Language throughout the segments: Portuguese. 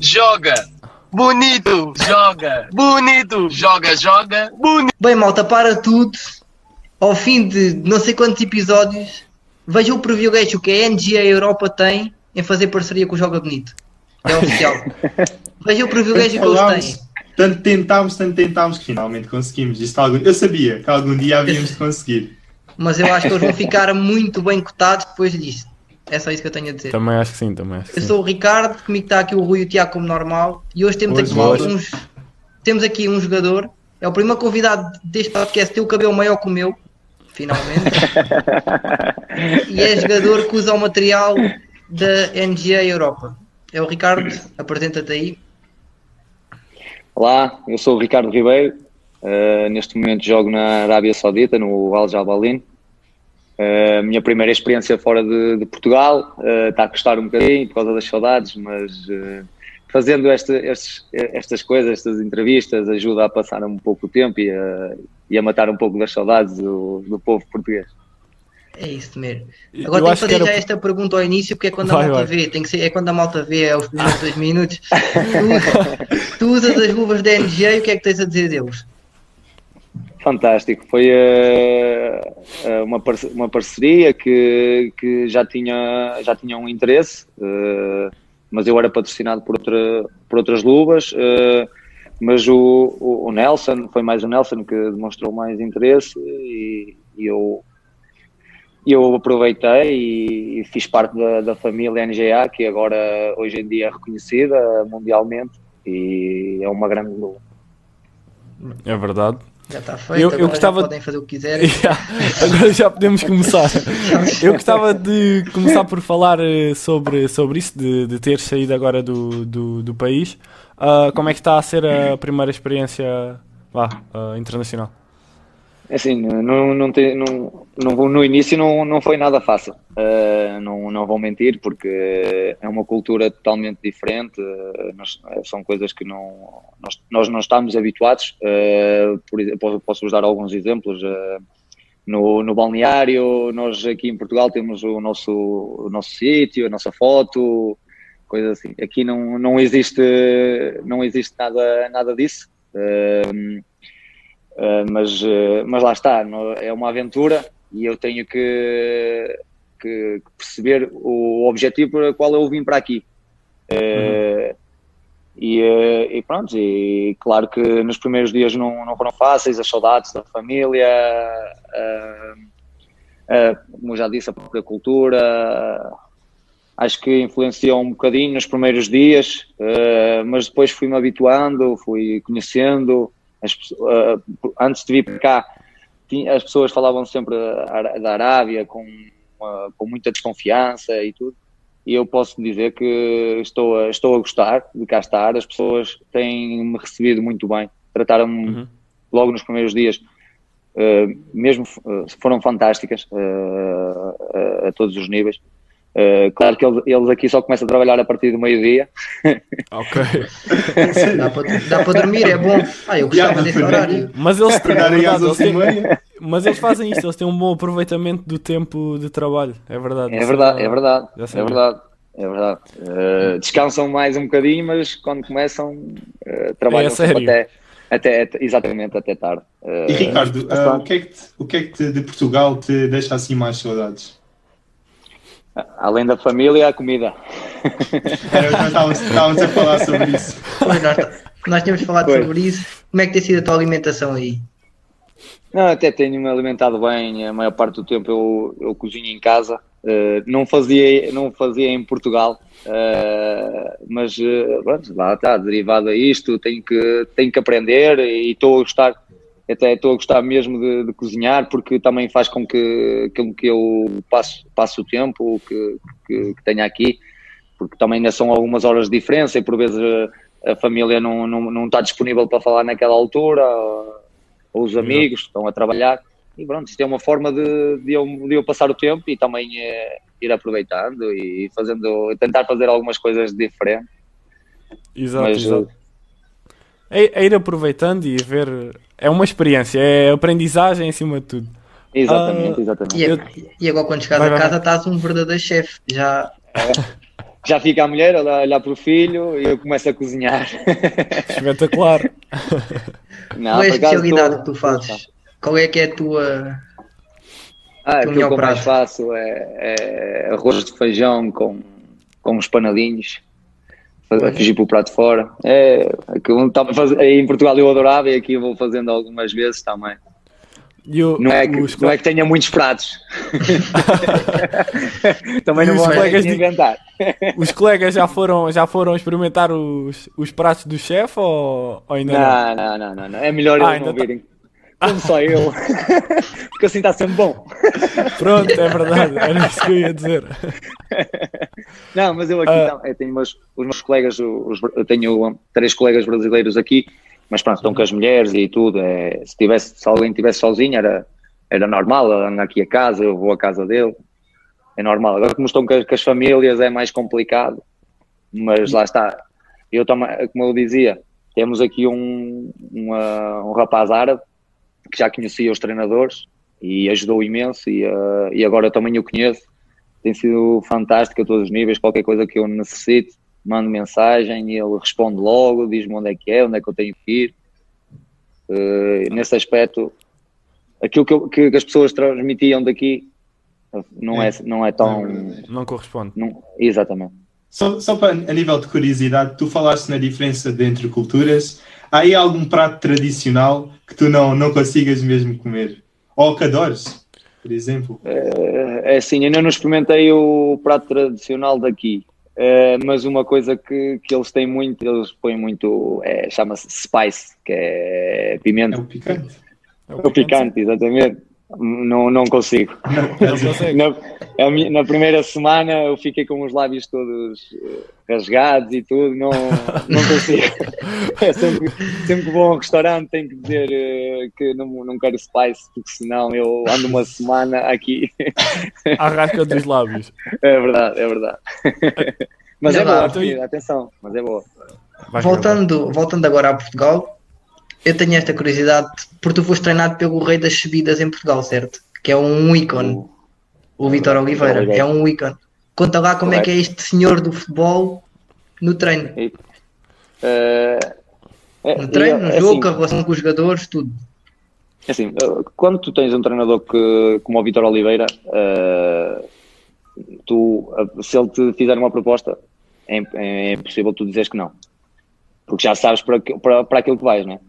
joga, bonito, joga, bonito, joga, joga, bonito. Bem, malta, para tudo. Ao fim de não sei quantos episódios, vejam o privilégio que a NGA Europa tem em fazer parceria com o Joga Bonito. É oficial. vejam o privilégio que eles têm. Tanto tentámos, tanto tentámos que finalmente conseguimos. Isto algum... Eu sabia que algum dia havíamos de conseguir. Mas eu acho que eles vão ficar muito bem cotados depois disto. É só isso que eu tenho a dizer. Também acho que sim, também acho que Eu sim. sou o Ricardo, comigo está aqui o Rui e o Tiago como normal. E hoje temos Hoje, aqui hoje. uns. Temos aqui um jogador. É o primeiro convidado deste podcast, tem o cabelo maior que o meu, finalmente. e é jogador que usa o material da NGA Europa. É o Ricardo, apresenta-te aí. Olá, eu sou o Ricardo Ribeiro. Uh, neste momento jogo na Arábia Saudita, no Al Jabalin. Uh, minha primeira experiência fora de, de Portugal. Uh, está a custar um bocadinho por causa das saudades, mas uh, fazendo esta, estes- estas coisas, estas entrevistas, ajuda a passar um pouco o tempo e a, e a matar um pouco das saudades do, do povo português. É isso mesmo. Eu Agora tenho que que fazer era- já esta pergunta ao início, porque é quando Vai, a malta vai. vê, tem que ser, é quando a malta vê, é os primeiros dois minutos. Tu, tu usas as luvas da NGA e o que é que tens a dizer deles? Fantástico, foi eh, uma, parce- uma parceria que, que já, tinha, já tinha um interesse, eh, mas eu era patrocinado por, outra, por outras luvas, eh, mas o, o, o Nelson, foi mais o Nelson que demonstrou mais interesse e, e eu, eu aproveitei e, e fiz parte da, da família NGA, que agora hoje em dia é reconhecida mundialmente e é uma grande luva. É verdade. Já está feito, Eu- eu gostava- já podem fazer o que quiserem. Agora já podemos começar. Eu gostava de começar por falar eh, sobre, sobre isso, de, de ter saído agora do, do, do país. Ah, como é que está a ser a primeira experiência vá, ah, internacional? É Assim, não, não não, não, no início não, não foi nada fácil, Uh, não, não vou mentir, porque é uma cultura totalmente diferente, uh, nós- são coisas que não, nós, nós não estamos habituados. Uh, por posso-vos dar alguns exemplos. no, no balneário, nós aqui em Portugal temos o nosso, o nosso sítio, a nossa foto, coisas assim. Aqui não, não existe, não existe nada, nada disso. Uh, mas, uh, mas lá está, é uma aventura e eu tenho que, que perceber o objetivo para o qual eu vim para aqui. Uh, e, e pronto, e claro que nos primeiros dias não, não foram fáceis, as saudades da família, uh, uh, como já disse, a própria cultura, acho que influenciou um bocadinho nos primeiros dias, mas depois fui-me habituando, fui conhecendo. As uh, antes de vir para cá, as pessoas falavam sempre da Arábia com, uh, com muita desconfiança e tudo. E eu posso dizer que estou a, estou a gostar de cá estar. As pessoas têm-me recebido muito bem, trataram-me Uhum. logo nos primeiros dias, uh, mesmo uh, foram fantásticas uh, a todos os níveis. Uh, claro que eles, eles aqui só começam a trabalhar a partir do meio-dia, Ok. Dá para, dá para dormir, é bom. Ah, eu gostava desse horário. Mas eles, é às verdade, eles 11 têm, mas eles fazem isto, eles têm um bom aproveitamento do tempo de trabalho. É verdade. É verdade, é verdade, é verdade, é verdade. Uh, descansam mais um bocadinho, mas quando começam, uh, trabalham É até, até, até- exatamente, até tarde. E Ricardo, ah, o, que é que te- o que é que te- de Portugal te deixa assim mais saudades? Além da família, a comida. Era, nós estávamos, estávamos a falar sobre isso. Pois, nós, nós tínhamos falado Pois. sobre isso. Como é que tem sido a tua alimentação aí? Não, até tenho-me alimentado bem, a maior parte do tempo eu, eu cozinho em casa. Uh, não, fazia, não fazia em Portugal, uh, mas uh, pronto, lá está, derivado a isto, tenho que, tenho que aprender e estou a gostar, até estou a gostar mesmo de, de cozinhar, porque também faz com que, com que eu passe, passe o tempo que, que, que tenho aqui, porque também ainda são algumas horas de diferença e por vezes a, a família não, não, não está disponível para falar naquela altura, ou, ou os amigos estão a trabalhar. E pronto, isto é uma forma de, de, eu, de eu passar o tempo e também eh, ir aproveitando e fazendo, tentar fazer algumas coisas diferentes. Exato, Mas, exato. É, é ir aproveitando e ver. É uma experiência, é aprendizagem acima de tudo. Exatamente, Ah, exatamente. E, e agora quando chegares Vai, a casa estás um verdadeiro chefe. Já já fica a mulher a olhar, para o filho e eu começo a cozinhar. Espetacular. Não, Qual é a especialidade tô- que tu fazes? Qual é que é a tua. Ah, melhor que eu mais prato? faço é, é arroz de feijão com, com uns panadinhos. A fugir para o prato fora. É, estava fazer- aí em Portugal eu adorava e aqui eu vou fazendo algumas vezes também. E o- Não é que, não é que tenha muitos pratos. também não os vou colegas de- inventar. os colegas já foram, já foram experimentar os, os pratos do chefe ou, ou ainda não? Não, não, não, não, não. É melhor Ah, eles não ainda tá- virem. Como só eu. Porque assim está sempre bom. Pronto, é verdade, era isso que eu ia dizer. Não, mas eu aqui Ah. tam- eu tenho meus, os meus colegas, os- eu tenho três colegas brasileiros aqui, mas pronto, estão com as mulheres e tudo. É, se, tivesse, se alguém estivesse sozinho era, era normal, anda aqui a casa, eu vou à casa dele. É normal. Agora, como estão com as, com as famílias, é mais complicado. Mas lá está. Eu como eu dizia, temos aqui um, uma- um rapaz árabe que já conhecia os treinadores e ajudou imenso e, eh, e agora também o conheço. Tem sido fantástico a todos os níveis, qualquer coisa que eu necessite, mando mensagem e ele responde logo, diz-me onde é que é, onde é que eu tenho que ir. Eh, nesse aspecto, aquilo que, eu- que as pessoas transmitiam daqui não é, não é tão... Não corresponde. não- exatamente. Só, só para, a nível de curiosidade, tu falaste na diferença de entre culturas. Há aí algum prato tradicional que tu não, não consigas mesmo comer? Ou que adores, por exemplo? É assim, ainda não experimentei o prato tradicional daqui, eh, mas uma coisa que, que eles têm muito, eles põem muito, é, chama-se spice, que é É pimenta. o picante. É O picante, exatamente. Não, não consigo. Não, Não. Na, na primeira semana eu fiquei com os lábios todos eh, rasgados e tudo, não, não consigo. É sempre, sempre que vou a um restaurante tenho que dizer eh, que não, não quero spice, porque senão eu ando uma semana aqui. À rasca dos lábios. É verdade, é verdade. Mas Não, é boa a comida, atenção, mas é boa. Vai Voltando, voltando agora a Portugal, eu tenho esta curiosidade, porque tu foste treinado pelo rei das subidas em Portugal, certo? Que é um ícone, o Vitor Oliveira, Oliveira. é um ícone. Conta lá como é que é este senhor do futebol no treino. Eh, é- No treino, no é jogo, assim, a relação com os jogadores, tudo. É Assim, eh, quando tu tens um treinador que, como o Vitor Oliveira, eh, tu, se ele te fizer uma proposta, é, é impossível tu dizeres que não. Porque já sabes para, que- para, para aquilo que vais, né? É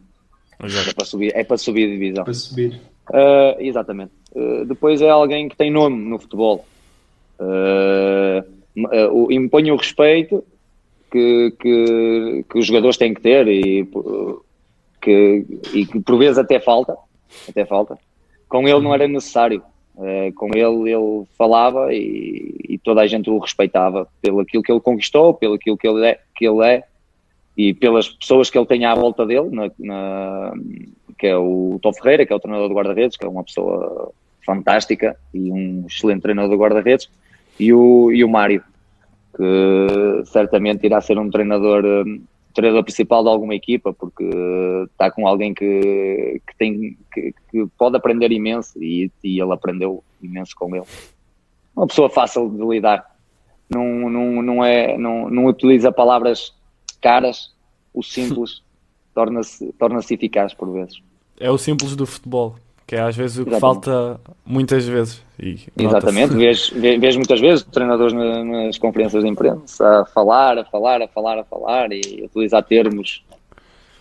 para subir, é para subir a divisão. Para subir. Eh, exatamente. Eh, depois é alguém que tem nome no futebol. Eh, o- impõe o respeito que, que, que os jogadores têm que ter e, que, e que por vezes até falta. Até falta. Com ele não era necessário. Eh, com ele ele falava e, e toda a gente o respeitava pelo aquilo que ele conquistou, pelo aquilo que ele é, que ele é e pelas pessoas que ele tem à volta dele, na, na- que é o Tom Ferreira, que é o treinador do guarda-redes, que é uma pessoa fantástica e um excelente treinador do guarda-redes, e o, e o Mário, que certamente irá ser um treinador, um, treinador principal de alguma equipa, porque está com alguém que, que, tem, que, que pode aprender imenso e, e ele aprendeu imenso com ele. Uma pessoa fácil de lidar, não, não, não, é, não, não utiliza palavras caras, o simples torna-se torna eficaz por vezes. É o simples do futebol, que é às vezes o que Exatamente. falta muitas vezes. E. Exatamente, vês, vês muitas vezes treinadores na- nas conferências de imprensa a falar, a falar, a falar, a falar e utilizar termos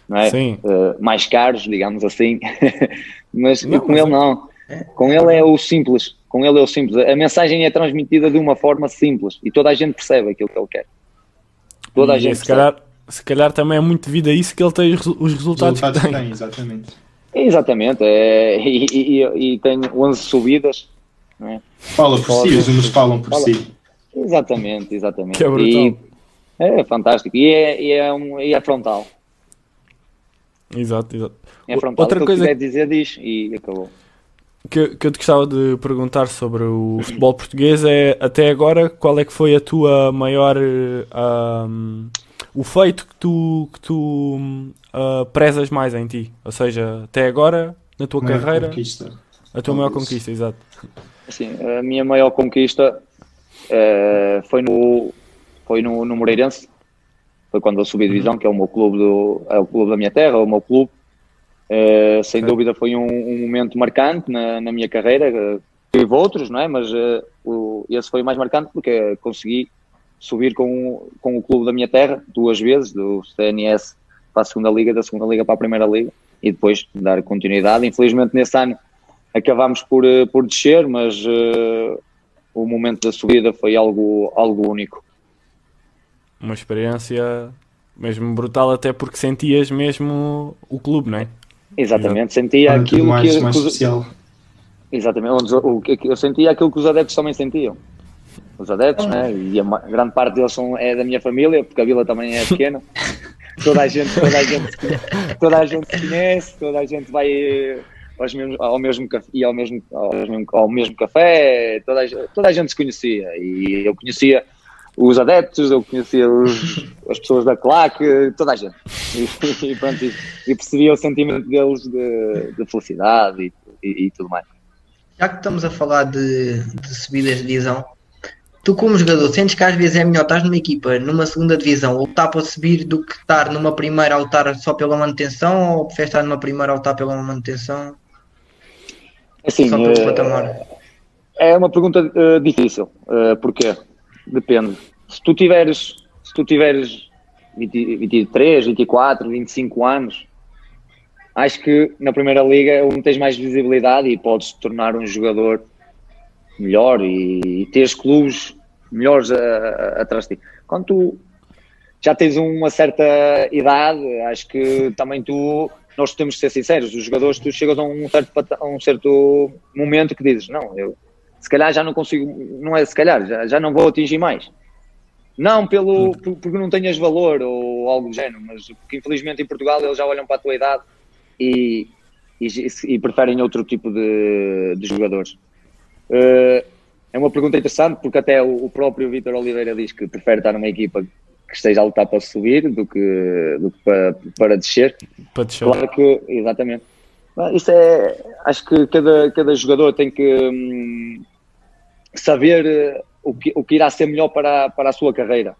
não é? Eh, mais caros, digamos assim. mas Não, com mas ele é- não. Com ele é o simples. Com ele é o simples. A mensagem é transmitida de uma forma simples e toda a gente percebe aquilo que ele quer. Toda a E gente se percebe. calhar, se calhar também é muito devido a isso que ele tem os, os Os resultados, resultados que que tem. tem, exatamente. Exatamente. é, e, e- e- tem 11 subidas. não é? Fala por si, os números falam por Fala. si. Exatamente, exatamente. Que é brutal. E é fantástico. E é, e é, um, e é frontal. Exato, exato. É frontal. Outra o que coisa eu quiser dizer, diz e acabou. que, que eu te gostava de perguntar sobre o futebol português é até agora qual é que foi a tua maior eh, ahm, o feito que tu, que tu ah, prezas mais em ti? Ou seja, até agora, na tua Maior carreira, conquista. a tua maior conquista, exato. Assim, a minha maior conquista eh, foi no foi no, no Moreirense, foi quando eu subi a divisão, que é o meu clube, do, é o clube da minha terra, é o meu clube. Uh, sem dúvida foi um, um, momento marcante na, na minha carreira. Uh, tive outros, não é? Mas uh, o, esse foi o mais marcante porque consegui subir com, com o clube da minha terra duas vezes, do CNS para a segunda liga, da segunda liga para a primeira liga e depois dar continuidade. Infelizmente nesse ano acabámos por, por descer, mas o momento da subida foi algo, algo único. Uma experiência mesmo brutal, até porque sentias mesmo o clube, não é? Exatamente, sentia aquilo mais, que, mais que os- especial. Exatamente, o, o, que- eu sentia aquilo que os adeptos também sentiam. Os adeptos, né? E a grande parte deles são, é da minha família, porque a vila também é pequena. toda a gente, toda a gente, toda a gente se conhece, toda a gente vai eh, aos mesmos, ao mesmo café, e ao mesmo, ao mesmo, ao mesmo café, toda a, gente- toda a gente se conhecia. E eu conhecia os adeptos, eu conhecia os, as pessoas da claque, toda a gente. E, e pronto, e, e percebia o sentimento deles de, de felicidade e, e- tudo mais. Já que estamos a falar de, de subidas de divisão, tu como jogador sentes que às vezes é melhor estar numa equipa numa segunda divisão ou lutar para subir do que estar numa primeira a lutar só pela manutenção ou preferes estar numa primeira a lutar pela manutenção Assim, só pelo patamar? É uma pergunta eh, difícil. Uh, porquê? Depende. Se tu tiveres, se tu tiveres 20, 23, 24, 25 anos, acho que na primeira liga é onde tens mais visibilidade e podes te tornar um jogador melhor e, e teres clubes melhores atrás de ti. Quando tu já tens uma certa idade, acho que também tu, nós temos de ser sinceros, os jogadores, tu chegas a um certo, a um certo momento que dizes, não, eu se calhar já não consigo, não é se calhar, já, já não vou atingir mais. Não pelo, por- porque não tenhas valor ou algo do género, mas porque infelizmente em Portugal eles já olham para a tua idade e, e, e preferem outro tipo de, de jogadores. Eh, é uma pergunta interessante porque até o, próprio Vítor Oliveira diz que prefere estar numa equipa que esteja a lutar para subir do que, do que para, para descer. Para descer. Claro que, exatamente. Isso é, acho que cada, cada jogador tem que hum, saber eh, o que, o que irá ser melhor para, para a sua carreira.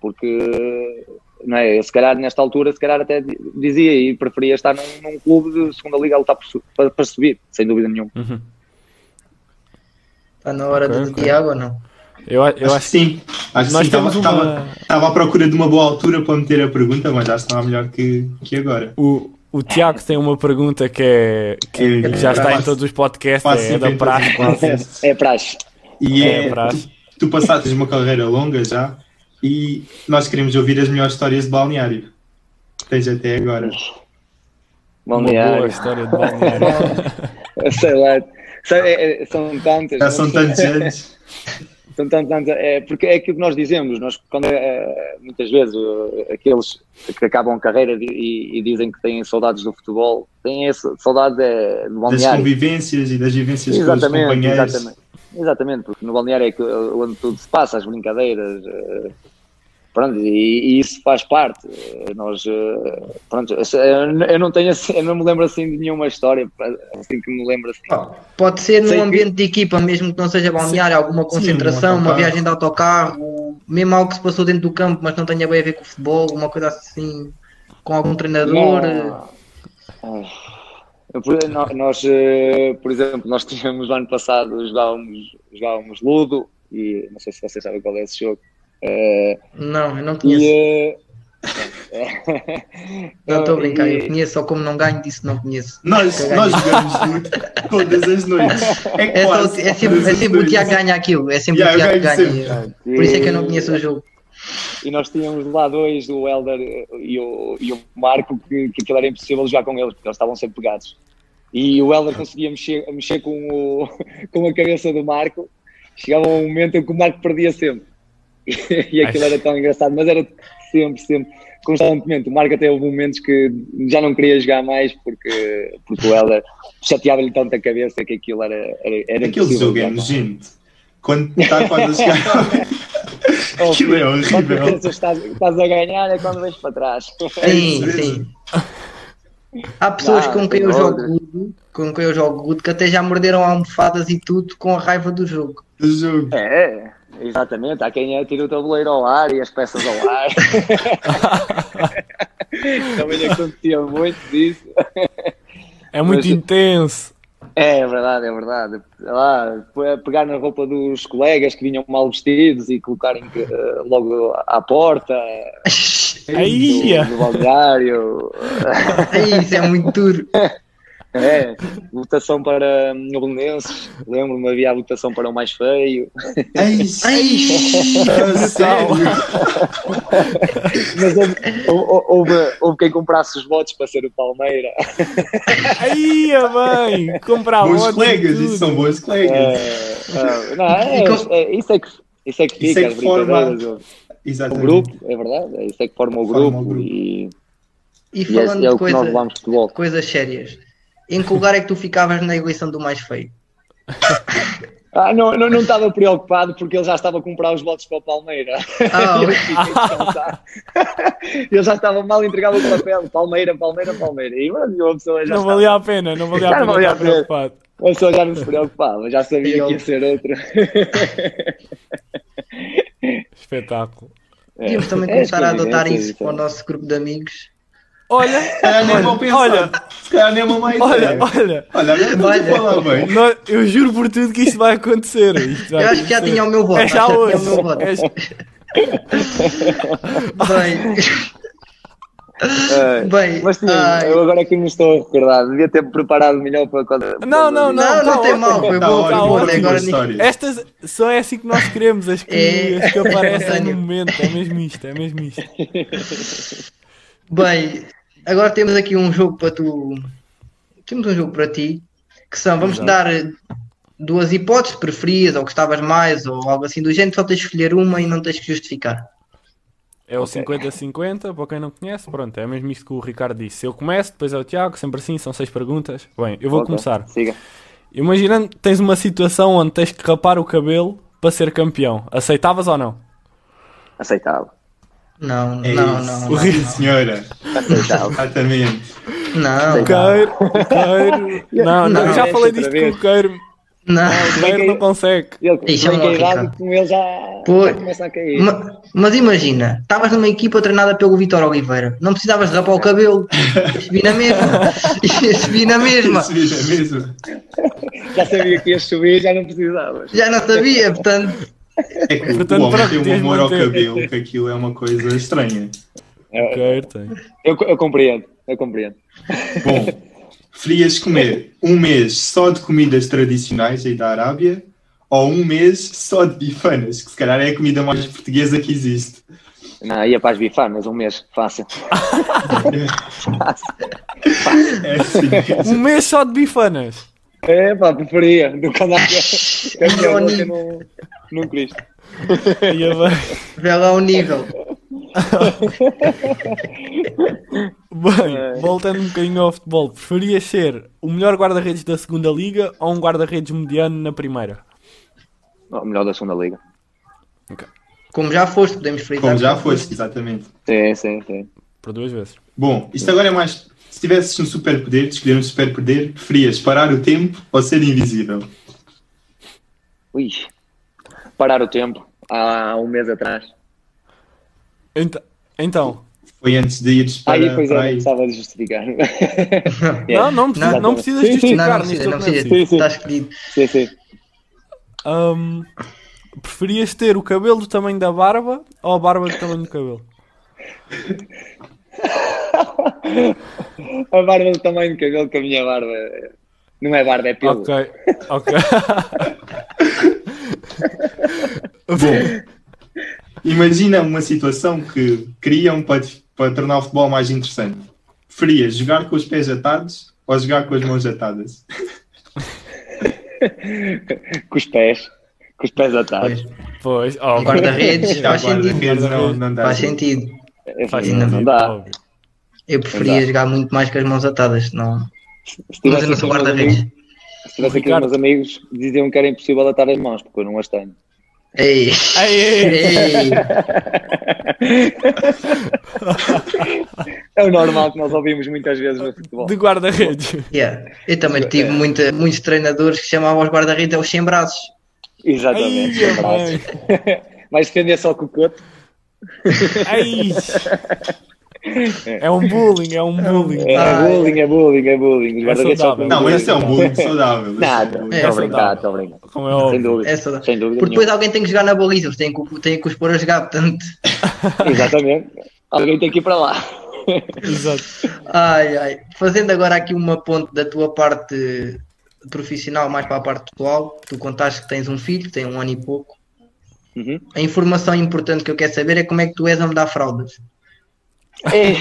Porque, não é, eu se calhar nesta altura, se calhar até di- dizia e preferia estar num, num clube de segunda liga a lutar para, para subir, sem dúvida nenhuma. Uhum. Está na hora Ok, do ok. Tiago ou não? Eu, eu Acho que acho que sim. Acho que Nós sim. Estava, temos uma- estava- estava à procura de uma boa altura para meter a pergunta, mas acho que estava melhor que, que agora. o, o Tiago tem uma pergunta que, é, que, É, que já está em todos os podcasts, é da praxe quase. É praxe. E É, é, praxe. tu, tu passaste uma carreira longa já e nós queremos ouvir as melhores histórias de balneário. que Tens até agora. Uma Balneário. boa história de balneário. Sei lá. É- é- são tantas. Já são tantos anos. São tanto, tanto, é, porque é aquilo que nós dizemos, nós quando, é, muitas vezes aqueles que acabam a carreira e, e dizem que têm saudades do futebol, têm esse, saudades é, do Das balneário. convivências e das vivências com os Exatamente, companheiros. exatamente. Exatamente, porque no balneário é que, onde tudo se passa, as brincadeiras, eh, pronto, e, e isso faz parte. Nós, eh, pronto, eu não tenho assim, eu não me lembro assim de nenhuma história, assim que me lembro assim. Pode ser Sei num que- ambiente de equipa, mesmo que não seja balneário, alguma Sim, concentração, um uma viagem de autocarro, mesmo algo que se passou dentro do campo, mas não tenha bem a ver com o futebol, uma coisa assim, com algum treinador. Não. Nós, eh, por exemplo, nós tínhamos no ano passado, jogávamos, jogávamos Ludo, e não sei se vocês sabem qual é esse jogo. Eh, Não, eu não e, conheço. eh, Não estou a brincar, eu e- conheço, só como não ganho, disse não conheço. Nós, nós jogamos muito todas as noites. É, É, quase é sempre, é sempre o. Tiago ganha aquilo, é sempre Yeah, o eu Tiago ganha. sempre. Por isso é que eu não conheço o jogo. E nós tínhamos lá dois, o Helder e o, e o Marco, que, que aquilo era impossível jogar com eles, porque eles estavam sempre pegados. E o Helder conseguia mexer, mexer com, o, com a cabeça do Marco. Chegava um momento em que o Marco perdia sempre. E aquilo era tão engraçado, mas era sempre, sempre, constantemente. O Marco até houve momentos que já não queria jogar mais porque, porque o Helder chateava-lhe tanto a cabeça que aquilo era, era, era Aquele jogo é nojento. Quando está quase a chegar. Aquilo é Quando horrível. que estás, estás a ganhar é quando vens para trás. Sim, isso sim. Há pessoas Ah, com quem eu jogo. Ludo, com quem eu jogo Ludo, que até já morderam almofadas e tudo com a raiva do jogo. Do jogo. É, Exatamente, há quem atira o tabuleiro ao ar e as peças ao ar. Também acontecia muito disso. É muito Mas- intenso. É verdade, é verdade. Lá, pegar na roupa dos colegas que vinham mal vestidos e colocarem eh, logo à porta Aí, do, do balneário. Isso é muito duro. É, votação para hum, Belenenses. Lembro-me, havia a votação para o mais feio. Ai, Ai, sério? Mas houve, houve, quem comprasse os votos para ser o Palmeira. Aí, bem. Comprar Bons votos colegas, isso são bons colegas. É, é, não, é, com- é, isso é que, isso é que Isso fica, é as que forma-. O Exatamente. grupo, é verdade, é isso é que forma o Forma grupo, o grupo. e, E e falando é o de que nós coisa, levamos de futebol. coisas sérias, em que lugar é que tu ficavas na eleição do mais feio? Ah, não, não, não estava preocupado porque ele já estava a comprar os votos para o Palmeira. Ah, eu fiquei. Ele já estava mal entregava o papel, Palmeira, Palmeira, Palmeira. E mano, a pessoa já Não estava- valia a pena, não valia a pena não valia estar a pena. preocupado. a pessoa já não se preocupava, já sabia que ia ser outro. Espetáculo. Podíamos também É, começar a as adotar convivências isso para o nosso grupo de amigos. Olha, nem pensar. olha, Se calhar nem olha, olha. Olha, Olha. falar bem. Nó- Eu juro por tudo que isto vai acontecer. Isto vai Eu acho que já acontecer. tinha o meu voto. É já hoje. o meu voto. É já- Bem, Bem, mas sim, ai. eu agora que me estou a recordar, devia ter preparado melhor para quando. Não, não, não, não tá tem ótimo. mal, foi Tá bom, foi bom. Agora nem- história. Estas só é assim que nós queremos, as que, É. as que aparecem no momento. É mesmo isto, é mesmo isto. Bem, agora temos aqui um jogo para tu. Temos um jogo para ti. Que são, vamos Exato. dar eh, duas hipóteses, preferias ou gostavas mais, ou algo assim do género, só tens de escolher uma e não tens que justificar. É o Ok. 50-50, para quem não conhece, pronto, é mesmo isto que o Ricardo disse. Eu começo, depois é o Tiago, sempre assim, são seis perguntas. Bem, eu vou Ok, começar. Siga. Imaginando que tens uma situação onde tens que rapar o cabelo para ser campeão. Aceitavas ou não? Aceitável. Não, É não, isso. não, Sim, não, senhora. Aceitável. Exatamente. não, Queiro, queiro. Não, não, eu já falei disto com o Queiro. não. O Queiro não consegue. Ele, Isso se é bem um que a horrível. idade com ele já, Pois. já começa a cair. Ma- Mas imagina, estavas numa equipa treinada pelo Vitor Oliveira, não precisavas de rapar o cabelo, ia subir na mesma, ia subir na mesma, Isso é mesmo. Já sabia que ia subir, já não precisava. já não sabia, portanto, É que Portanto, o homem tem um amor ao manter. cabelo, que aquilo é uma coisa estranha. Eu, Queiro tem. eu, eu compreendo, eu compreendo. Bom, preferias comer um mês só de comidas tradicionais aí da Arábia ou um mês só de bifanas, que se calhar é a comida mais portuguesa que existe. Não, ia para as bifanas um mês, fácil. É assim. Um mês só de bifanas. É, pá, preferia do que minha boca Johnny. num, num Cristo. Vê lá o nível. Bem, voltando um bocadinho ao futebol, preferias ser o melhor guarda-redes da segunda liga ou um guarda-redes mediano na primeira? Oh, melhor da segunda liga. Como já foste, podemos frisar. Como que já foste, exatamente. Sim, sim, sim. Por duas vezes. Bom, isto agora é mais. Se tivesses um superpoder, de escolher um superpoder, preferias parar o tempo ou ser invisível? Ui. Parar o tempo há um mês atrás. Então, então Foi antes de ires para, Aí, pois é, para não aí. precisava de justificar. não, não, precisa, Não. não precisas Sim, sim. Não, justificar não precisa, não é precisa. preciso. Sim, sim. Está escolhido. sim, sim. Hum, preferias ter o cabelo do tamanho da barba ou a barba do tamanho do cabelo? A barba do tamanho do cabelo que a minha barba. Não é barba, é pelo. Ok, ok. Bom, imagina uma situação que criam para, para tornar o futebol mais interessante. Preferias jogar com os pés atados ou jogar com as mãos atadas? Com os pés. Com os pés atados. Pois. Pois, oh, Guarda-redes, faz sentido. não, não dá. Faz sentido. É, faz Ainda sentido, não dá. Eu preferia dá. jogar muito mais com as mãos atadas, não. Se Mas eu não sou guarda-redes. se tivesse aqui os meus amigos, diziam que era impossível atar as mãos, porque eu não as tenho. Ei, Ei, ei, É o normal que nós ouvimos muitas vezes no futebol. de guarda-redes. yeah. Eu também tive muita, muitos treinadores que chamavam os guarda-redes aos sem braços. Exatamente. Ai, abraço. Vais defender só com o coto? Ai. É um bullying, é um bullying. É, Ah, bullying, é bullying, é bullying. Saudável. com Não, esse é um bullying saudável. é Nada. É, estou saudável. brincar, estou a brincar. Como é óbvio. Sem dúvida. É Sem dúvida Porque depois nenhuma. alguém tem que jogar na baliza, eles têm que, têm que os pôr a jogar, portanto. Exatamente. Alguém tem que ir para lá. Exato. Ai, ai. Fazendo agora aqui uma ponte da tua parte profissional mais para a parte pessoal, tu contaste que tens um filho, que tem um ano e pouco. Uhum. A informação importante que eu quero saber é como é que tu és a me dar fraldas. É.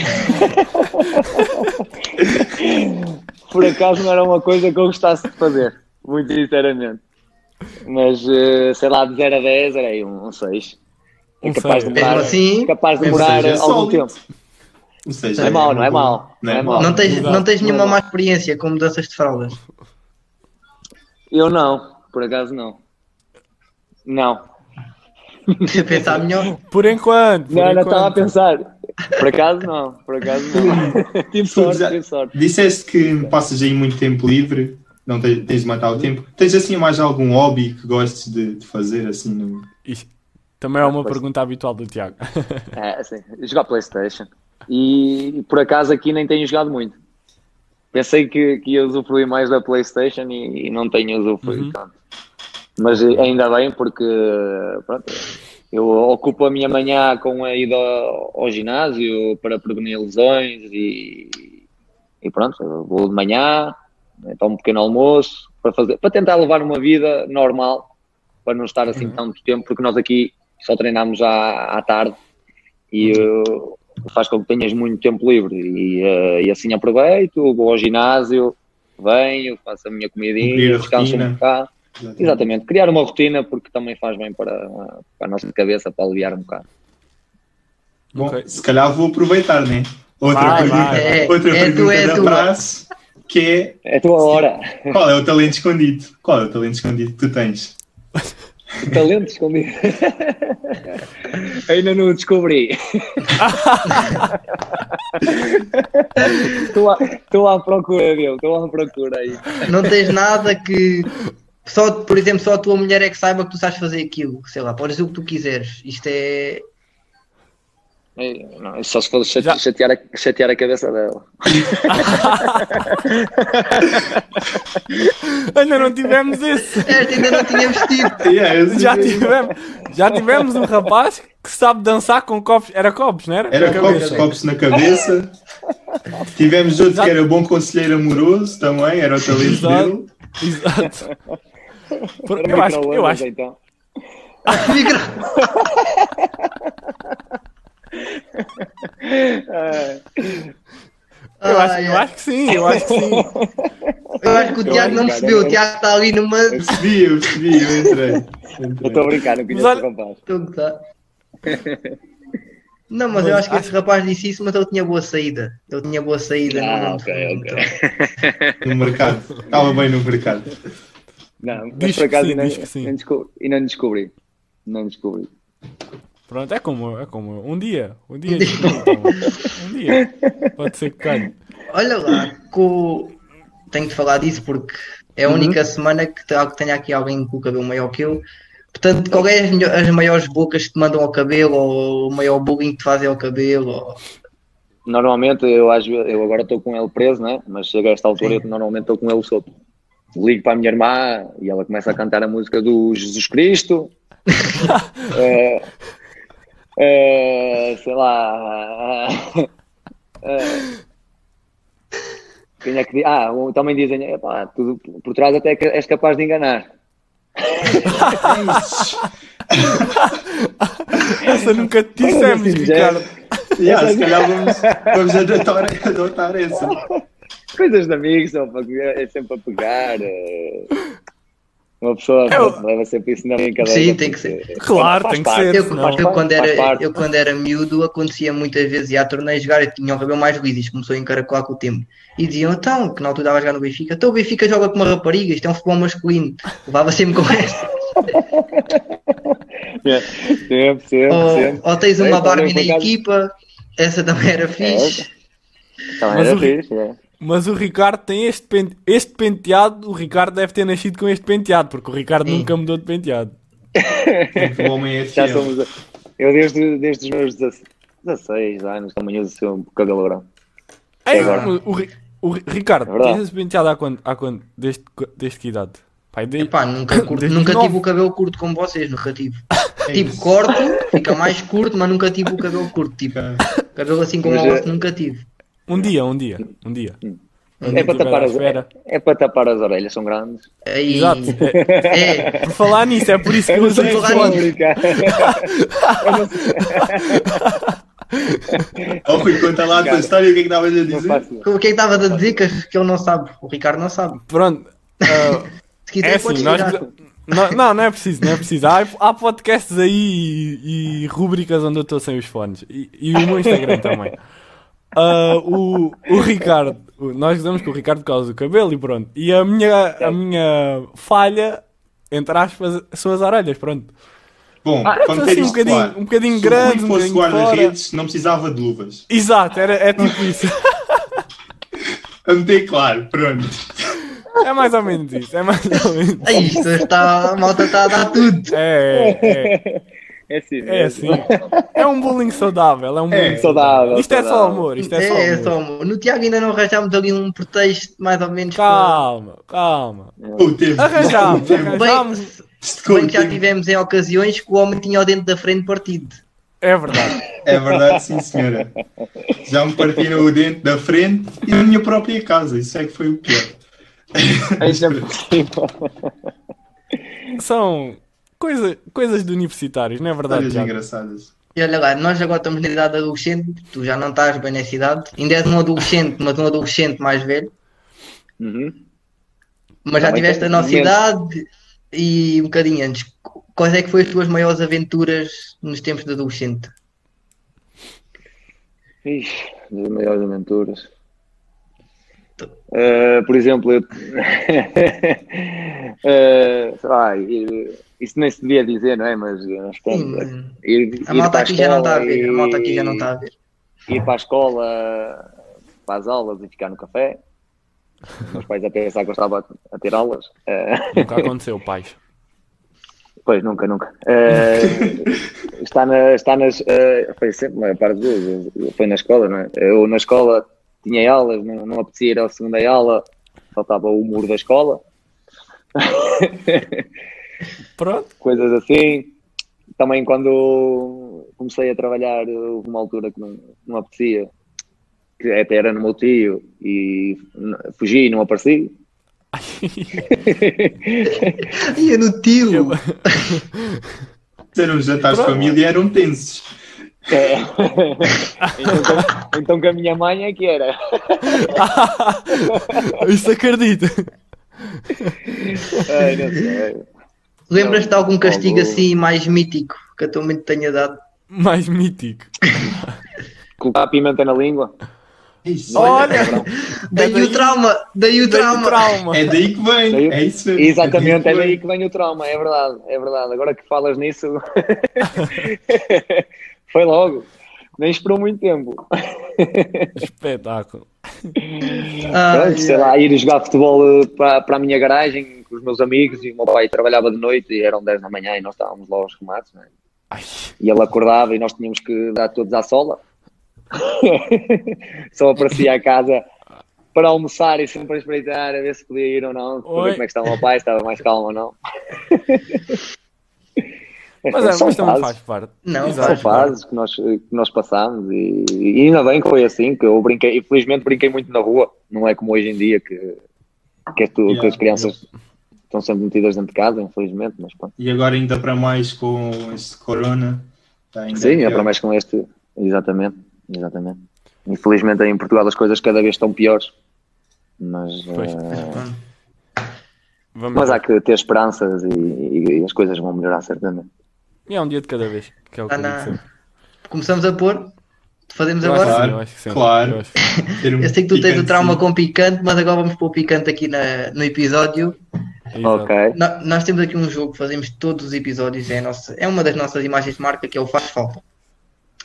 Por acaso não era uma coisa que eu gostasse de fazer, muito sinceramente. Mas, eh, sei lá, de 0 a 10 era aí um 6. É Um capaz seis. de demorar, assim, capaz de demorar seja, é algum sólido. tempo. Ou seja, Não é mau, não é mau. Não é Não é mau. não tens, não tens nenhuma Não. má experiência com mudanças de fraldas. Eu não, por acaso não. Não. Pensar melhor. Por enquanto. Por Não, não enquanto. estava a pensar. Por acaso não, por acaso não. tive sorte, tive sorte. Disseste que passas aí muito tempo livre, não tens, tens de matar o tempo. Tens assim mais algum hobby que gostes de, de fazer assim no... Isto Também é uma pergunta habitual do Tiago. É, assim, jogar Playstation. E por acaso aqui nem tenho jogado muito. Pensei que, que ia usufruir mais da Playstation e, e não tenho usufruído Uhum. tanto. Mas ainda bem porque pronto, eu ocupo a minha manhã com a ida ao, ao ginásio para prevenir lesões e, e pronto, vou de manhã, tomo um pequeno almoço para, fazer, para tentar levar uma vida normal, para não estar assim tanto tempo, porque nós aqui só treinamos à, à tarde e uh, faz com que tenhas muito tempo livre e, uh, e assim aproveito, vou ao ginásio, venho, faço a minha comidinha, descanso um bocado. Exatamente, criar uma rotina porque também faz bem para, para a nossa cabeça, para aliviar um bocado. Bom, Ok. se calhar vou aproveitar, né? Outra Vai, pergunta, vai, vai. outra É, é pergunta tu, é da praxe, que é É a tua hora. qual é o talento escondido? Qual é o talento escondido que tu tens? O talento escondido. Ainda não o descobri. Estou à, estou à procura dele, estou à procura aí. Não tens nada que. Só, por exemplo, só a tua mulher é que saiba que tu sabes fazer aquilo. Sei lá, podes dizer o que tu quiseres. Isto é. É, não, só se for chatear, a, chatear a cabeça dela. Ainda não tivemos esse. Esta ainda não tínhamos tido. Yeah, Já tivemos, já tivemos um rapaz que sabe dançar com copos. Era copos, não era? Era Na copos, cabeça. copos na cabeça. Tivemos outro que era bom conselheiro amoroso também, era o talento Exato. dele. Exato. Por- Eu acho, eu acho, então. Micro- eu acho, eu acho que sim, eu acho que sim. Eu acho que o Tiago não percebeu. O Tiago está ali numa. Eu percebi, eu percebi, eu entrei. estou a brincar, não conheço olha- o rapaz. A gozar. Não, mas eu acho que esse rapaz disse isso, mas ele tinha boa saída. Ele tinha boa saída. Ah, não- ok, ok. então. No mercado. Estava bem no mercado. Não, mas por acaso sim, ainda, descobri, ainda descobri. Não descobri. Pronto, é como, é como um dia. Um dia. então, um dia. Pode ser que calhe. Olha lá, com... tenho de falar disso porque é a única semana que, te- que tenho aqui alguém com o cabelo maior que eu. Portanto, qual é as, as maiores bocas que te mandam ao cabelo ou o maior bullying que te fazem ao cabelo? ou- Normalmente, eu, eu agora estou com ele preso, né? mas chega a esta altura, Sim. eu normalmente estou com ele solto. Ligo para a minha irmã e ela começa a cantar a música do Jesus Cristo. É, é, sei lá. é, quem é que? Ah, também dizem, "Epá, tudo por trás até que és capaz de enganar. Essa nunca te dissemos, assim, Ricardo. Yeah, se calhar vamos, vamos adotar, adotar essa. Coisas de amigos, para, é sempre para pegar. é. Uma pessoa Eu- pronto, leva sempre isso na brincadeira. Sim, tem que porque- Claro, faz tem que parte, ser, Eu, senão- eu quando era, eu quando era miúdo acontecia muitas vezes ia a torneio jogar e tinha o cabelo mais liso, isto começou a encaracolar com o tempo. E diziam, então, que na altura estava a jogar no Benfica, então o Benfica joga com uma rapariga, isto é um futebol masculino. Levava sempre com esta. É, sempre, sempre, Ou, sempre. ou tens É, uma Barbie na equipa, essa também era fixe. Também Mas era o- fixe, é. Mas o Ricardo tem este, pen- este penteado. O Ricardo deve ter nascido com este penteado, porque o Ricardo Sim. nunca mudou de penteado. O homem é Já fiel. somos. Eu desde, desde os meus 16 16 anos também uso o cabelo grande. Ei, agora. o, o Ri- Ricardo, É tens esse penteado há quando? Há quando? Desde, desde que idade? Pai, de... Epá, nunca, curto- Desde nunca tive o cabelo curto como vocês, nunca tive. É Tipo, isso. corto, fica mais curto, mas nunca tive o cabelo curto. Tipo, cabelo assim como Mas, o eh, vosso, nunca tive. Um dia, um dia, um dia. É para, tapar as, espera. é para tapar as orelhas, são grandes. Aí, Exato. É, é, por falar nisso, é por isso que eu usei falar. Oh, Rui, conta lá a tua história, o que é que estavas a dizer? faço. o que é que estavas a dizer que, que ele não sabe? O Ricardo não sabe. Pronto. ah, Se quiser, é assim, nós... Não, não, não é preciso, não é preciso. Há, há podcasts aí e, e rúbricas onde eu estou sem os fones. E, e o meu Instagram também. Ah, o, o Ricardo, o- nós dizemos que o Ricardo causa o cabelo e pronto. E a minha, a minha falha, entre aspas, são as orelhas, pronto. Bom, Ah, vamos assim, um bocadinho- claro. um bocadinho Se o grande, Rui um fosse bocadinho guarda-redes, não precisava de luvas. Exato, era, é tipo isso. A meter claro, pronto. É mais ou menos isso, é mais ou menos. Aí, isto está, a malta está a dar tudo. É, é, É é, é assim. É um bullying saudável, é um bullying saudável, Isto é só saudável. amor, isto é É, só é amor. só amor. No Tiago ainda não arranjámos ali um pretexto mais ou menos. Calma, calma. O tempo. Arranjámos, para- arranjámos. Bem, bem que já tivemos em ocasiões que o homem tinha o dente da frente partido. É verdade. É verdade, sim, senhora. Já me partiram o dente da frente e da minha própria casa. Isso é que foi o pior. É. São coisa, coisas de universitários, não é verdade? Tiago? engraçadas. E olha lá, nós agora estamos na idade adolescente, tu já não estás bem nessa idade, ainda és um adolescente, mas um adolescente mais velho, Uhum. mas já Também tiveste a nossa idade e um bocadinho antes. Quais é que foram as tuas maiores aventuras nos tempos de adolescente? Ixi, das maiores aventuras. Eh, por exemplo, eu... Eh, sei lá, ir- isso nem se devia dizer, não é? Mas, mas pronto, Sim, mas ir, a malta aqui já não está a ver, a malta aqui já não está a ver. Ir para a escola, para as aulas e ficar no café. Meus pais a pensar que eu estava a- ter aulas. Eh, Nunca aconteceu, pais. Pois, nunca, nunca. Eh, está, na, está nas. eh, foi sempre, a maior parte das vezes, foi na escola, não é? Eu na escola tinha aulas, não, não apetecia ir à segunda aula, faltava o muro da escola, Pronto. coisas assim. Também quando comecei a trabalhar, houve uma altura que não, não apetecia, que até era no meu tio, e fugi e não apareci. Ia no tio! Eram os jantares de família eram tensos. É. então, então com a minha mãe é que era. Isso acredito. Ai, não sei. Lembras-te de algum castigo assim mais mítico que a tua mãe te tenha dado? Mais mítico. Colocar a pimenta na língua. Isso. Olha, Daí daí- o trauma! Daí o trauma! trauma. É daí que vem. Daí- É isso mesmo. Exatamente, é daí vem. que vem o trauma, é verdade, é verdade. Agora que falas nisso, foi logo. Nem esperou muito tempo. Espetáculo. Ah, Pronto, sei lá, ir jogar futebol eh, para, para a minha garagem com os meus amigos e o meu pai trabalhava de noite e eram 10 da manhã e nós estávamos lá aos remates. Né? E ele acordava e nós tínhamos que dar todos à sola. Só aparecia a casa para almoçar e sempre a espreitar a ver se podia ir ou não, para ver como é que estava o meu pai, se estava mais calmo ou não. Mas, é, São mas fases. faz parte. Não, Exato. São fases que nós, que nós passamos e, e ainda bem que foi assim, que eu brinquei, infelizmente brinquei muito na rua, não é como hoje em dia que, que, é tu- Yeah. que as crianças estão sempre metidas dentro de casa, infelizmente, mas pronto. E agora ainda para mais com este corona. Está ainda Sim, é pior. para mais com este, exatamente, exatamente. Infelizmente aí em Portugal as coisas cada vez estão piores, mas, Pois. eh, Vamos mas há que ter esperanças e, e- e as coisas vão melhorar certamente. E é um dia de cada vez. Que é o que Ah. Começamos a pôr? Fazemos Eu agora? sim, eu acho que sim. Claro. Eu que Eu sei que tu tens o trauma com picante, mas agora vamos pôr picante aqui na- no episódio. Ok, No- nós temos aqui um jogo que fazemos todos os episódios, é, nossa- é uma das nossas imagens de marca que é o Faz Falta.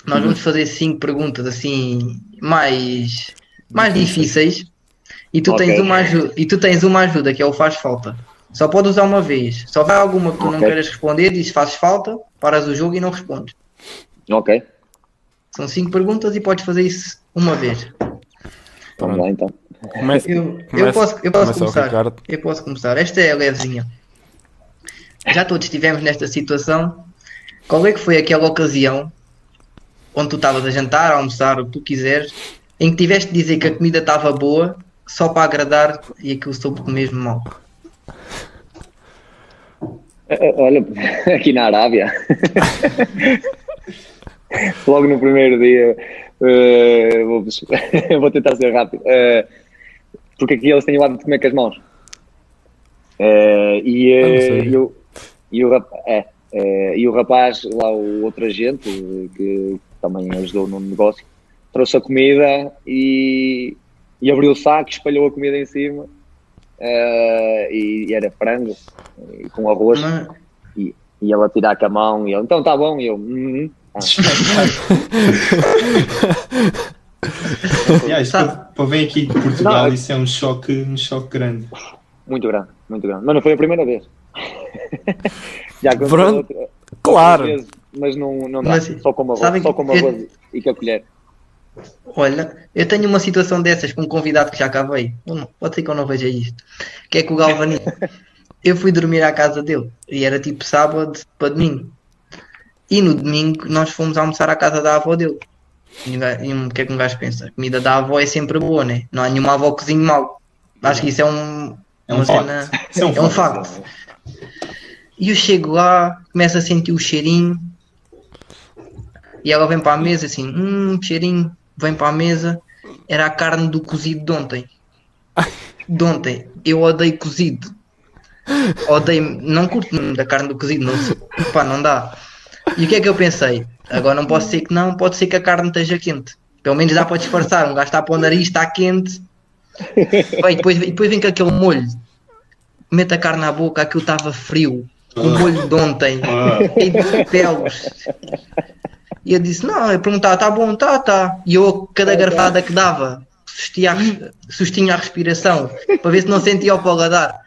Nós vamos fazer cinco perguntas assim mais, mais difíceis E tu, Ok. tens uma ajuda, e tu tens uma ajuda que é o faz falta. Só pode usar uma vez. Se houver alguma que tu não Ok. queiras responder, diz fazes falta, paras o jogo e não respondes. Ok, São cinco perguntas e podes fazer isso uma vez. vamos lá então. Começa, Eu, eu começa- posso, eu posso começar. Eu posso começar. Esta é a levezinha. Já todos estivemos nesta situação. Qual é que foi aquela ocasião onde tu estavas a jantar, a almoçar, o que tu quiseres, em que tiveste de dizer que a comida estava boa só para agradar e aquilo soube mesmo mal? Eh, Olha, aqui na Arábia. Logo no primeiro dia, eh, vou, vou tentar ser rápido. Eh, porque aqui eles têm o hábito de comer com as mãos. Eh, e, sabia. e o- e o rap- é, eh, e o rapaz, lá o outro agente, que também ajudou no negócio, trouxe a comida e, e abriu o saco, espalhou a comida em cima. e, e era frango e com arroz Mas, e, e ela tirar com a mão e eu, então tá bom, e eu, "Uhum." Ah, Yeah, isto Sabe- para, para vir aqui de Portugal, Não, isso é um choque, um choque grande. muito grande, muito grande. Mas não foi a primeira vez. Já Pronto, outra- claro. vezes, mas não, não dá. Mas, só com arroz, sabem só que com eu- arroz e com a colher. olha, eu tenho uma situação dessas com um convidado que já cá veio. Não- Pode ser que eu não veja isto. Que é com o Galvani. Eu fui dormir à casa dele e era tipo sábado para domingo. E no domingo nós fomos almoçar à casa da avó dele. E o que é que um gajo pensa? A comida da avó é sempre boa, né? Não há nenhuma avó que cozinhe mal. Acho que isso é um, É um cena. É um É um facto. E eu chego lá, começo a sentir o cheirinho. E ela vem para a mesa assim, hum, cheirinho, vem para a mesa. Era a carne do cozido de ontem. De ontem. Eu odeio cozido. Odeio, não curto da carne do cozido, não, pá, não dá. E o que é que eu pensei? Agora não posso ser que não, pode ser que a carne esteja quente. Pelo menos dá para disfarçar. Um gajo está para o nariz, está quente. Bem, depois, depois vem com aquele molho. Mete a carne à boca, aquilo estava frio. O molho de ontem. Ah, E de pelos. E eu disse, não, eu perguntava, tá bom, tá, tá. E eu, cada garfada que dava, sustinha a, sustinha a respiração, para ver se não sentia o paladar.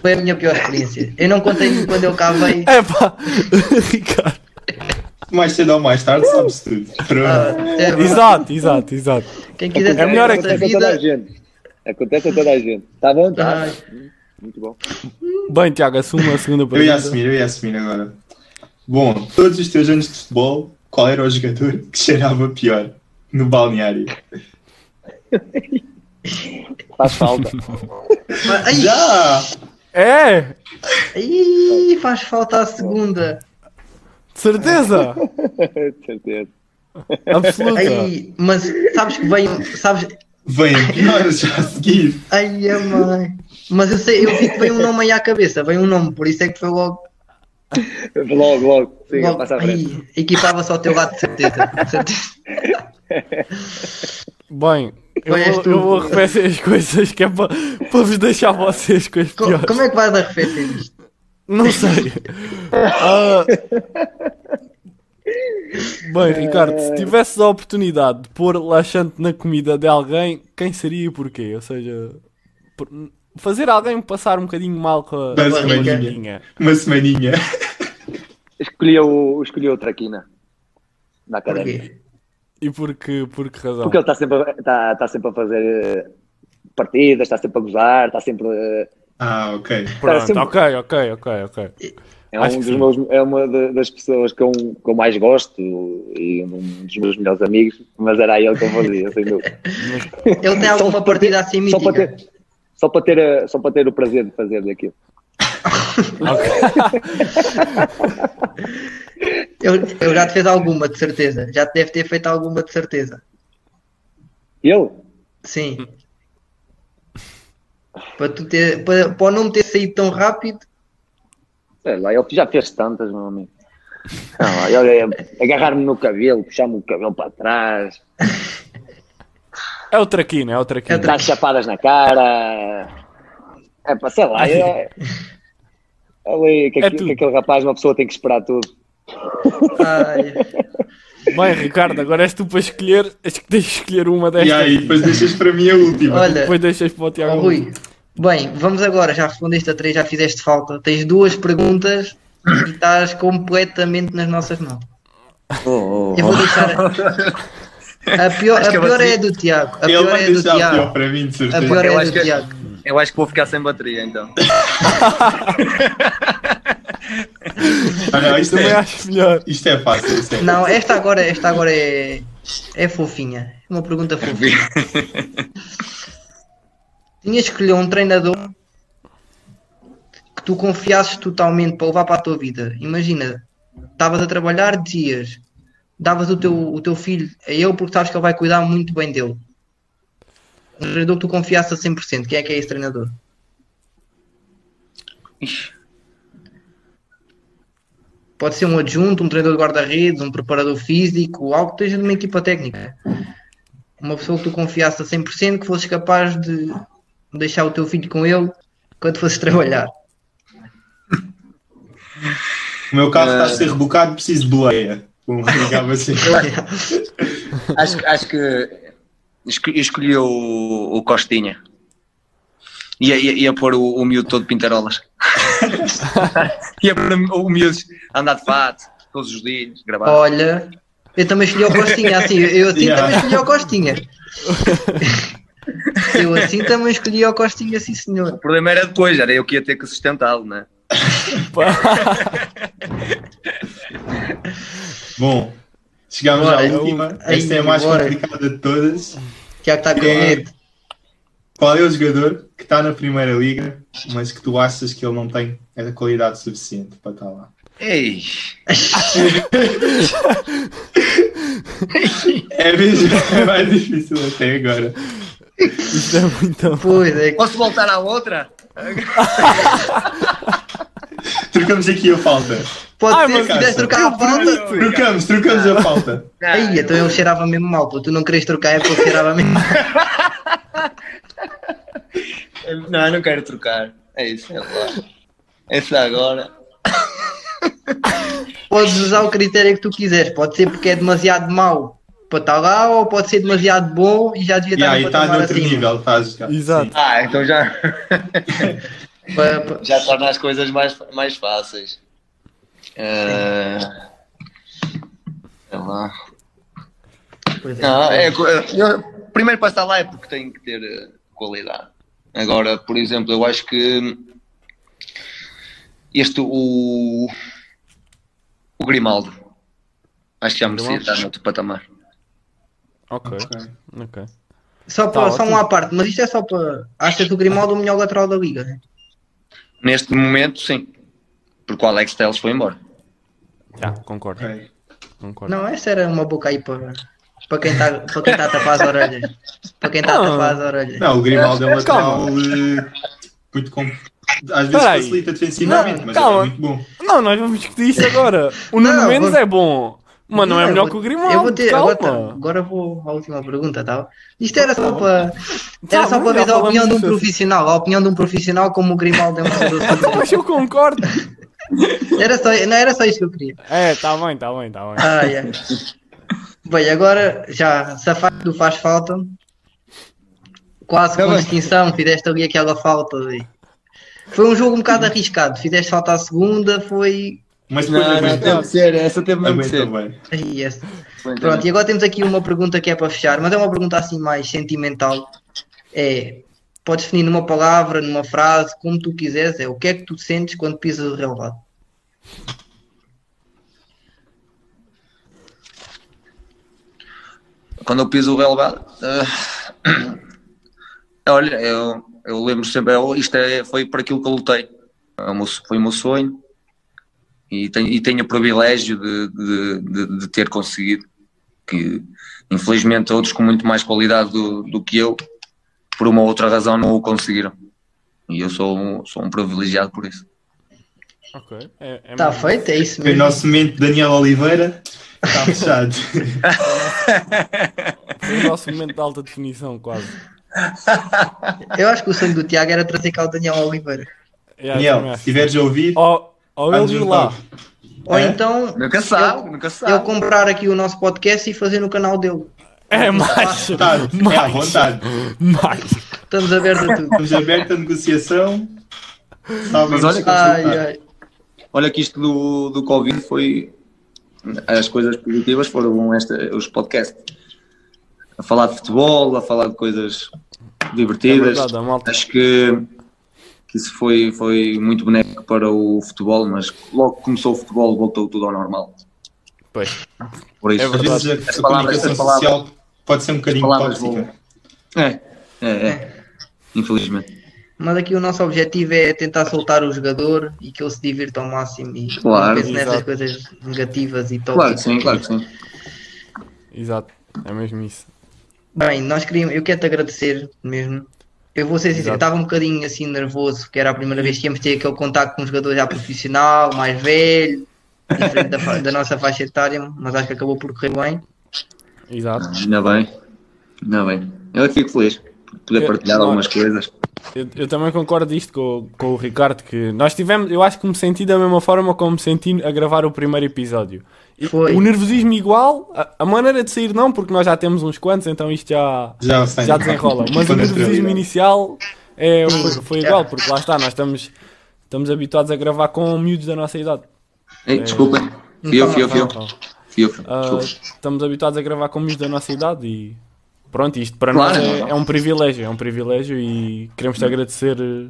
Foi a minha pior experiência. Eu não contei quando eu cá veio. É pá, Ricardo. Mais cedo ou mais tarde, sabe-se tudo. Ah, Pronto. é. Exato, exato, exato. Quem quiser É saber melhor é que- nossa Acontece a toda a vida, gente. Acontece a toda a gente. Tá bom? Tá. Ai. Muito bom. Bem, Tiago, assume a segunda Eu ia pergunta. assumir, eu ia assumir agora. Bom, todos os teus anos de futebol, qual era o jogador que cheirava pior no balneário? Faz falta. Já! É, ai, faz falta a segunda. Certeza, certeza. absoluta. Ai, mas sabes que veio, sabes, Vem pior já a seguir. ai a mãe. Mas eu sei, eu vi que veio um nome aí à cabeça, veio um nome, por isso é que foi logo. Logo, logo. Siga, logo passa à frente. ai, equipava-se ao teu lado de certeza. de certeza. Bem, eu vou, tu. eu vou arrefecer as coisas que é para para vos deixar vocês com as piores. Como é que vais arrefecer isto? Não sei. Ah, Bem, Ricardo, se tivesses a oportunidade de pôr laxante na comida de alguém, quem seria e porquê? Ou seja, por- fazer alguém passar um bocadinho mal com a, Uma a semaninha. Uma semaninha. Escolhi o, escolhi o Traquina. Na academia. Porquê? E por que, por que razão? Porque ele está sempre, a- está, está sempre a fazer eh, partidas, está sempre a gozar, está sempre. eh, Ah, ok. Pronto, sempre- ok, ok, ok, ok. É, um meus, é uma da- das pessoas que eu, que eu mais gosto e um dos meus melhores amigos, mas era ele que eu fazia, sem dúvida. Ele tem Só alguma para partida ter- assim só para ter, só para ter, a- só para ter o prazer de fazer daquilo. Ele, ele já te fez alguma, de certeza. Já te deve ter feito alguma, de certeza. Ele? Sim. Para, tu ter, para, para o nome ter saído tão rápido, Sei lá, ele já fez tantas, meu amigo. É agarrar-me no cabelo, puxar-me o cabelo para trás, É o traquino, é o traquino. É dar chapadas na cara. É para sei lá. É, ali, que, É que aquele rapaz, uma pessoa tem que esperar tudo. ai, Bem, Ricardo, agora és tu para escolher. Acho que tens de escolher uma E destas. aí, depois deixas para mim a última. Olha, Depois deixas para o Tiago. Rui, bem, vamos agora, já respondeste a três, já fizeste falta. Tens duas perguntas e estás completamente nas nossas mãos. Oh, oh, Eu vou deixar. A pior, a pior é a do Tiago. A pior é a do Tiago. para mim, de A pior é do Tiago. Eu acho que vou ficar sem bateria então. Ah, não, isto, Também é, acho melhor. isto é fácil. Isto é Não, esta agora, esta agora é, é fofinha. É uma pergunta fofinha. Tinhas que escolher um treinador que tu confiasses totalmente para levar para a tua vida. Imagina, estavas a trabalhar, dizias, davas o teu, o teu filho a ele porque sabes que ele vai cuidar muito bem dele. Um treinador que tu confiasses a 100%. Quem é que é esse treinador? Ixi. Pode ser um adjunto, um treinador de guarda-redes, um preparador físico, algo que esteja numa equipa técnica. Uma pessoa que tu confiasses a 100% que fosses capaz de deixar o teu filho com ele quando fosses trabalhar. O meu carro está a ser rebocado, preciso de boleia. Assim. Acho, acho que esco- escolhi o, o Costinha. Ia, ia, ia pôr o, o miúdo todo de pintarolas. ia pôr o miúdo andar de fato, todos os dias, gravar. Olha, eu também escolhi o Costinha, assim, eu assim Yeah. também escolhi o Costinha. Eu assim também escolhi o Costinha, sim senhor. O problema era depois, era eu que ia ter que sustentá-lo, né? Bom, chegámos Bora, à última. Esta é a mais bora. complicada de todas. Tiago está com É. medo. Qual é o jogador que está na primeira liga, mas que tu achas que ele não tem a qualidade suficiente para estar lá? Ei, É mesmo, é mais difícil até agora. Isto é muito. Pois é, posso voltar à outra? Trocamos aqui a falta. pode Ai, ser, mas se quiseres cara, trocar a falta. Trocamos, trocamos a falta. Aí, então ele cheirava mesmo mal, pô. tu não querias trocar, é porque ele cheirava mesmo mal. Não, eu não quero trocar. É isso, é lá. Esse agora. Podes usar o critério que tu quiseres, pode ser porque é demasiado mau para estar lá, ou pode ser demasiado bom e já devia estar aí no patamar acima. nível, está a jogar. Exato. Ah, então já. Já torna as coisas mais, mais fáceis. Sei lá. pois é. Não, é, eu- primeiro para estar lá é porque tem que ter eh, qualidade. Agora, por exemplo, eu acho que este, o, o Grimaldo, acho que já merecia estar noutro patamar. Ok. Ok. Ok. Só, Tá para, só um à parte, mas isto é só para. Achas que o Grimaldo é o melhor lateral da liga? né? Neste momento, sim. Porque o Alex Telles foi embora. Já, concordo. Ok. concordo. Não, essa era uma boca aí para, para quem está para quem tá a tapar as orelhas. Para quem está a tapar as orelhas. Não, o Grimaldo é um lateral eh, muito com... Às vezes Espera aí. facilita defensivamente, Não, mas calma. é muito bom. Não, nós vamos discutir isto agora. O Nuno Não, Mendes é bom, mas não, é melhor vou- que o Grimaldo. Eu vou ter, calma. agora, tá, agora vou à última pergunta, tá? Isto era só para. Tá Era só para ver a opinião de um profissional. A opinião de um profissional como o Grimaldo é um jogador Mas eu concordo. Era só, não era só isso que eu queria. É, tá bem, tá bem, tá bem. Ah, yeah. Bem, agora já safado do faz falta. Quase Tá com bem. distinção, fizeste ali aquela falta. ali. Foi um jogo um bocado arriscado. Fizeste falta à segunda, foi. Mas depois Não, não, teve de ser, essa teve mesmo Aguentou ser. essa. Pronto, e agora temos aqui uma pergunta que é para fechar, mas é uma pergunta assim mais sentimental. É, podes definir numa palavra, numa frase, como tu quiseres, é o que é que tu sentes quando pisas o relevado? Quando eu piso o relevado, ah, olha, eu, eu lembro sempre, eu- isto é, foi por aquilo que eu lutei. É Foi o meu sonho e tenho, e tenho o privilégio de, de, de- de ter conseguido. Que infelizmente outros com muito mais qualidade do, do que eu, por uma outra razão, não o conseguiram. E eu sou, um- sou um privilegiado por isso. Ok. É, é Está mesmo. feito, é isso O mesmo. nosso mente Daniel Oliveira está fechado. Foi o nosso momento de alta definição, quase. Eu acho que o sonho do Tiago era trazer cá o Daniel Oliveira. É, Daniel, se acho. estiveres a ouvir, Ou, ou ele vamos ir lá. Ou É? então Nunca sabe, nunca sabe. eu comprar aqui o nosso podcast e fazer no canal dele. É mais. Vontade, é à Mais. vontade. Mais. Estamos abertos a tudo. Estamos abertos à negociação. Mas olha que- Ai, ai. Olha que isto do, do Covid foi. As coisas positivas foram esta, os podcasts. A falar de futebol, a falar de coisas É divertidas. verdade, a malta. Acho que, que isso foi, foi muito benéfico para o futebol, mas logo que começou o futebol voltou tudo ao normal. Pois. Por isso, É Às verdade. vezes a, As a palavras- comunicação as palavras- social pode ser um bocadinho tóxica. É, é, é. Infelizmente. Mas aqui o nosso objetivo é tentar soltar o jogador e que ele se divirta ao máximo e Claro. pense nessas Exato. coisas negativas e Claro que tóxicas. sim, claro que sim. Exato. É mesmo isso. Bem, nós queríamos, eu quero te agradecer mesmo. Eu vou ser sincero, estava um bocadinho assim nervoso, que era a primeira vez que íamos ter aquele contacto com um jogador já profissional, mais velho, diferente da, da nossa faixa etária, mas acho que acabou por correr bem. Exato. Ainda bem. Ainda bem. Eu fico feliz por poder Eu- partilhar não, algumas coisas. Eu, eu também concordo isto com, com o Ricardo, que nós tivemos, eu acho que me senti da mesma forma como me senti a gravar o primeiro episódio. Foi. O nervosismo igual, a, a maneira de sair não, porque nós já temos uns quantos, então isto já, Já, sei. já desenrola. Mas o nervosismo inicial é, foi, foi igual, porque lá está, nós estamos, estamos habituados a gravar com miúdos da nossa idade. Ei, desculpem. Fui eu, fui eu, fui eu. Fui eu, fui eu. Desculpa. estamos habituados a gravar com miúdos da nossa idade e pronto, isto para Claro. nós é, é um privilégio, é um privilégio e queremos te agradecer eh,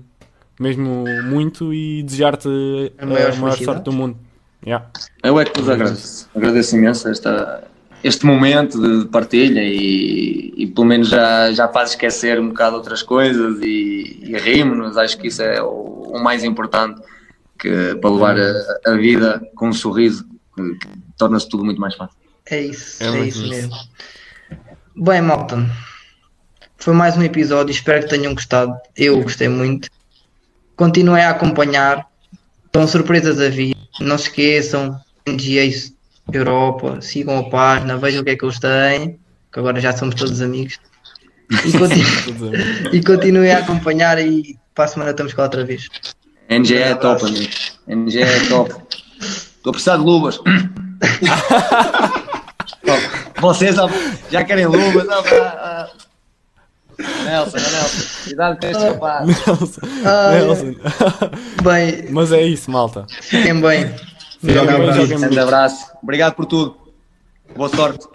mesmo muito e desejar-te a A maior, maior sorte do mundo. Yeah. Eu é que vos agradeço. Agradeço imenso esta, este momento de partilha e, e pelo menos já, já faz esquecer um bocado outras coisas e, e rimos-nos. Acho que isso é o, o mais importante que, para levar a, a vida com um sorriso, que, que torna-se tudo muito mais fácil. É isso, É é, isso. mesmo. Bem, malta, foi mais um episódio, espero que tenham gostado. Eu gostei muito. Continuem a acompanhar, estão surpresas a vir. Não se esqueçam, NGA Europa, sigam a página, vejam o que é que eles têm, que agora já somos todos amigos. E, continu- e continuem a acompanhar e para a semana estamos cá outra vez. NG é top, amigo. NG é top. Estou a precisar de luvas. Vocês já querem luvas? Ah, ah. Nelson, ó, Nelson, cuidado com este rapaz. Nelson. Ai, Nelson. Bem, Mas é isso, malta. fiquem bem. Um grande abraço. Obrigado por tudo. Boa sorte.